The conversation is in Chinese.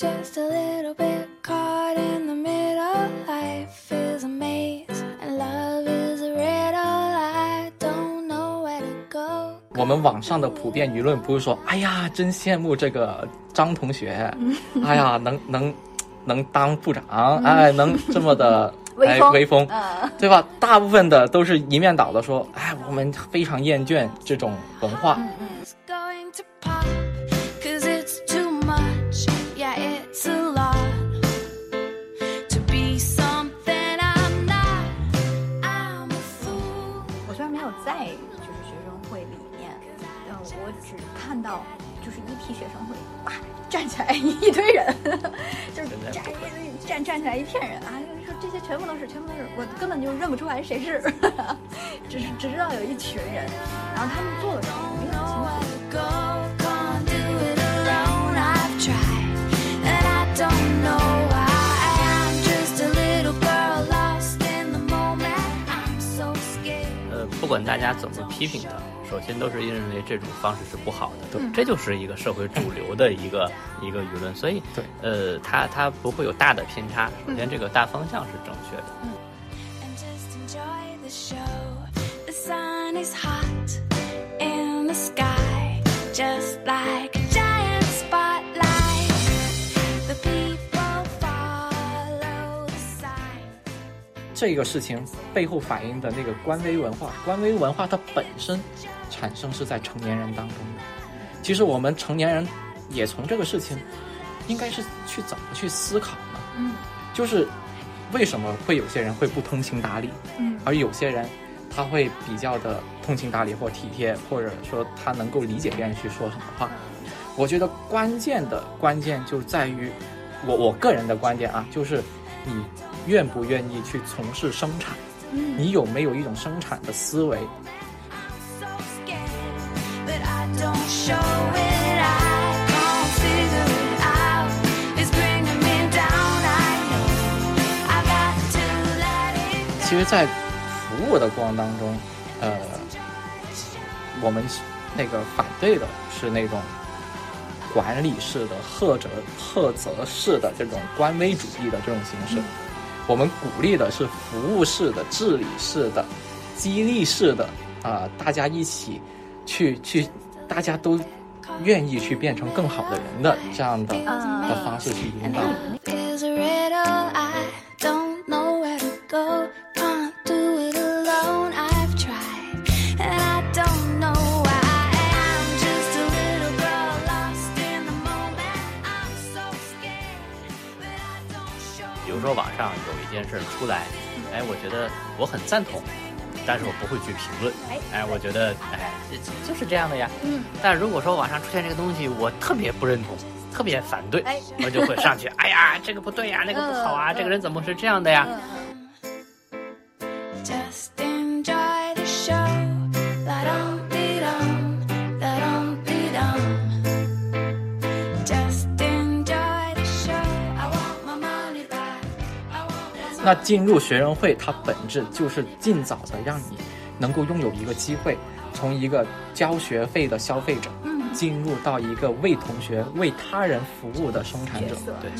just a little bit caught in the middle. Life is a maze and love is a riddle. I don't know where to go. 我们网上的普遍舆论不是说，哎呀，真羡慕这个张同学，哎呀，能能能当部长，哎，能这么的哎威风威风，嗯对吧？大部分的都是一面倒的说，哎，我们非常厌倦这种文化。到就是一批学生会哇站起来一堆人，就是站站站起来一片人啊，就是说这些全部都是全部都是，我根本就认不出来谁是，只是只知道有一群人，然后他们做了什么我也很清 Nowhere 楚。to go, can't do it alone. I've tried, and I don't know why. I'm just a little girl lost in the moment. I'm so scared. 呃，不管大家怎么批评他，首先都是认为这种方式是不好的，对这就是一个社会主流的一个一个舆论，所以对呃，它它不会有大的偏差。首先，这个大方向是正确的。and just enjoy the show. The sun is hot in the sky, just like a giant spotlight. The people follow the sign. 这个事情背后反映的那个官微文化，官微文化它本身产生是在成年人当中的。其实我们成年人也从这个事情，应该是去怎么去思考呢？嗯，就是为什么会有些人会不通情达理，嗯而有些人他会比较的通情达理或体贴，或者说他能够理解别人去说什么话。我觉得关键的关键就在于我我个人的观点啊，就是你愿不愿意去从事生产，嗯你有没有一种生产的思维？其实，在服务的过程当中，呃，我们那个反对的是那种管理式的、赫责赫责式的这种官微主义的这种形式。我们鼓励的是服务式的、治理式的、激励式的啊、大家一起去去，大家都愿意去变成更好的人的这样的啊的方式去引导。如说网上有一件事出来，哎，我觉得我很赞同，但是我不会去评论。哎哎，我觉得哎，就是这样的呀。嗯，但如果说网上出现这个东西，我特别不认同，特别反对，哎我就会上去，哎呀，这个不对呀，那个不好啊，嗯这个人怎么是这样的呀？那进入学生会，它本质就是尽早的让你能够拥有一个机会，从一个交学费的消费者，嗯。进入到一个为同学、为他人服务的生产者对.